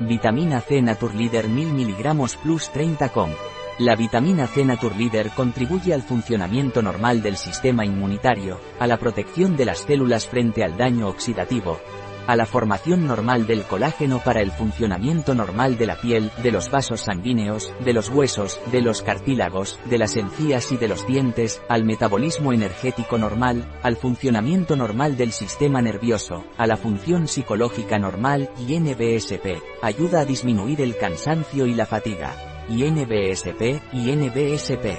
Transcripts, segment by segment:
Vitamina C Naturleader 1000 mg plus 30 com. La vitamina C Naturleader contribuye al funcionamiento normal del sistema inmunitario, a la protección de las células frente al daño oxidativo, a la formación normal del colágeno para el funcionamiento normal de la piel, de los vasos sanguíneos, de los huesos, de los cartílagos, de las encías y de los dientes, al metabolismo energético normal, al funcionamiento normal del sistema nervioso, a la función psicológica normal y NBSP, ayuda a disminuir el cansancio y la fatiga. Y NBSP, y NBSP.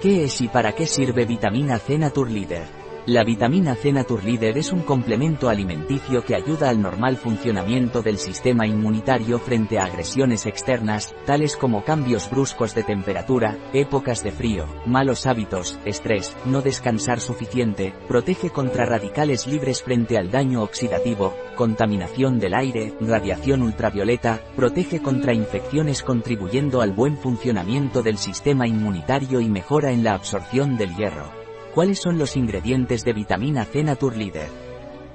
¿Qué es y para qué sirve vitamina C Naturleader? La vitamina C Naturleader es un complemento alimenticio que ayuda al normal funcionamiento del sistema inmunitario frente a agresiones externas, tales como cambios bruscos de temperatura, épocas de frío, malos hábitos, estrés, no descansar suficiente, protege contra radicales libres frente al daño oxidativo, contaminación del aire, radiación ultravioleta, protege contra infecciones contribuyendo al buen funcionamiento del sistema inmunitario y mejora en la absorción del hierro. ¿Cuáles son los ingredientes de vitamina C Naturleader?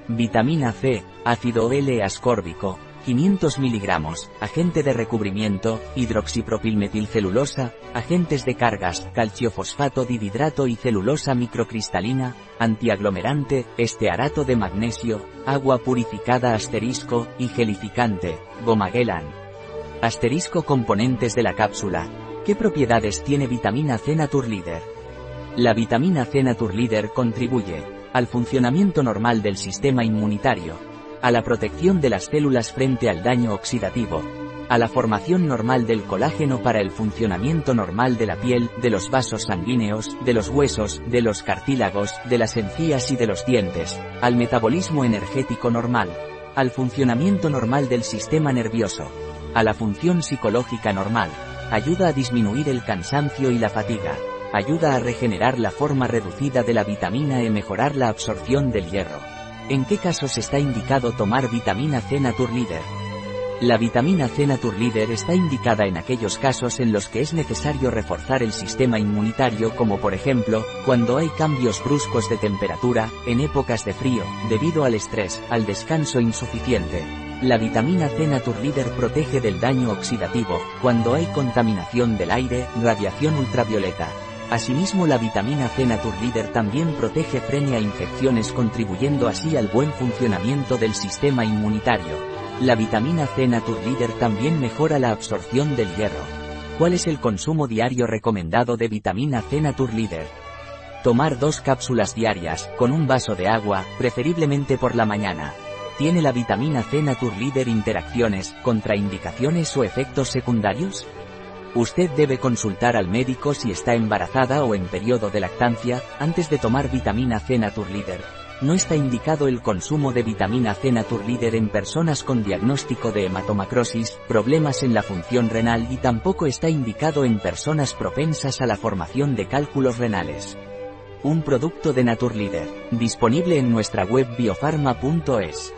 Vitamina C, ácido L-ascórbico, 500 mg, agente de recubrimiento, hidroxipropilmetilcelulosa, agentes de cargas, calciofosfato dihidrato y celulosa microcristalina, antiaglomerante, estearato de magnesio, agua purificada asterisco, y gelificante, gomagelan. Asterisco componentes de la cápsula. ¿Qué propiedades tiene vitamina C Naturleader? La vitamina C Naturleader contribuye al funcionamiento normal del sistema inmunitario, a la protección de las células frente al daño oxidativo, a la formación normal del colágeno para el funcionamiento normal de la piel, de los vasos sanguíneos, de los huesos, de los cartílagos, de las encías y de los dientes, al metabolismo energético normal, al funcionamiento normal del sistema nervioso, a la función psicológica normal, ayuda a disminuir el cansancio y la fatiga, Ayuda a regenerar la forma reducida de la vitamina y mejorar la absorción del hierro. ¿En qué casos está indicado tomar vitamina C Naturleader? La vitamina C Naturleader está indicada en aquellos casos en los que es necesario reforzar el sistema inmunitario como por ejemplo, cuando hay cambios bruscos de temperatura, en épocas de frío, debido al estrés, al descanso insuficiente. La vitamina C Naturleader protege del daño oxidativo, cuando hay contaminación del aire, radiación ultravioleta, Asimismo la vitamina C Naturleader también protege frente a infecciones contribuyendo así al buen funcionamiento del sistema inmunitario. La vitamina C Naturleader también mejora la absorción del hierro. ¿Cuál es el consumo diario recomendado de vitamina C Naturleader? Tomar dos cápsulas diarias, con un vaso de agua, preferiblemente por la mañana. ¿Tiene la vitamina C Naturleader interacciones, contraindicaciones o efectos secundarios? Usted debe consultar al médico si está embarazada o en periodo de lactancia, antes de tomar vitamina C Naturleader. No está indicado el consumo de vitamina C Naturleader en personas con diagnóstico de hematomacrosis, problemas en la función renal y tampoco está indicado en personas propensas a la formación de cálculos renales. Un producto de Naturleader, disponible en nuestra web biofarma.es.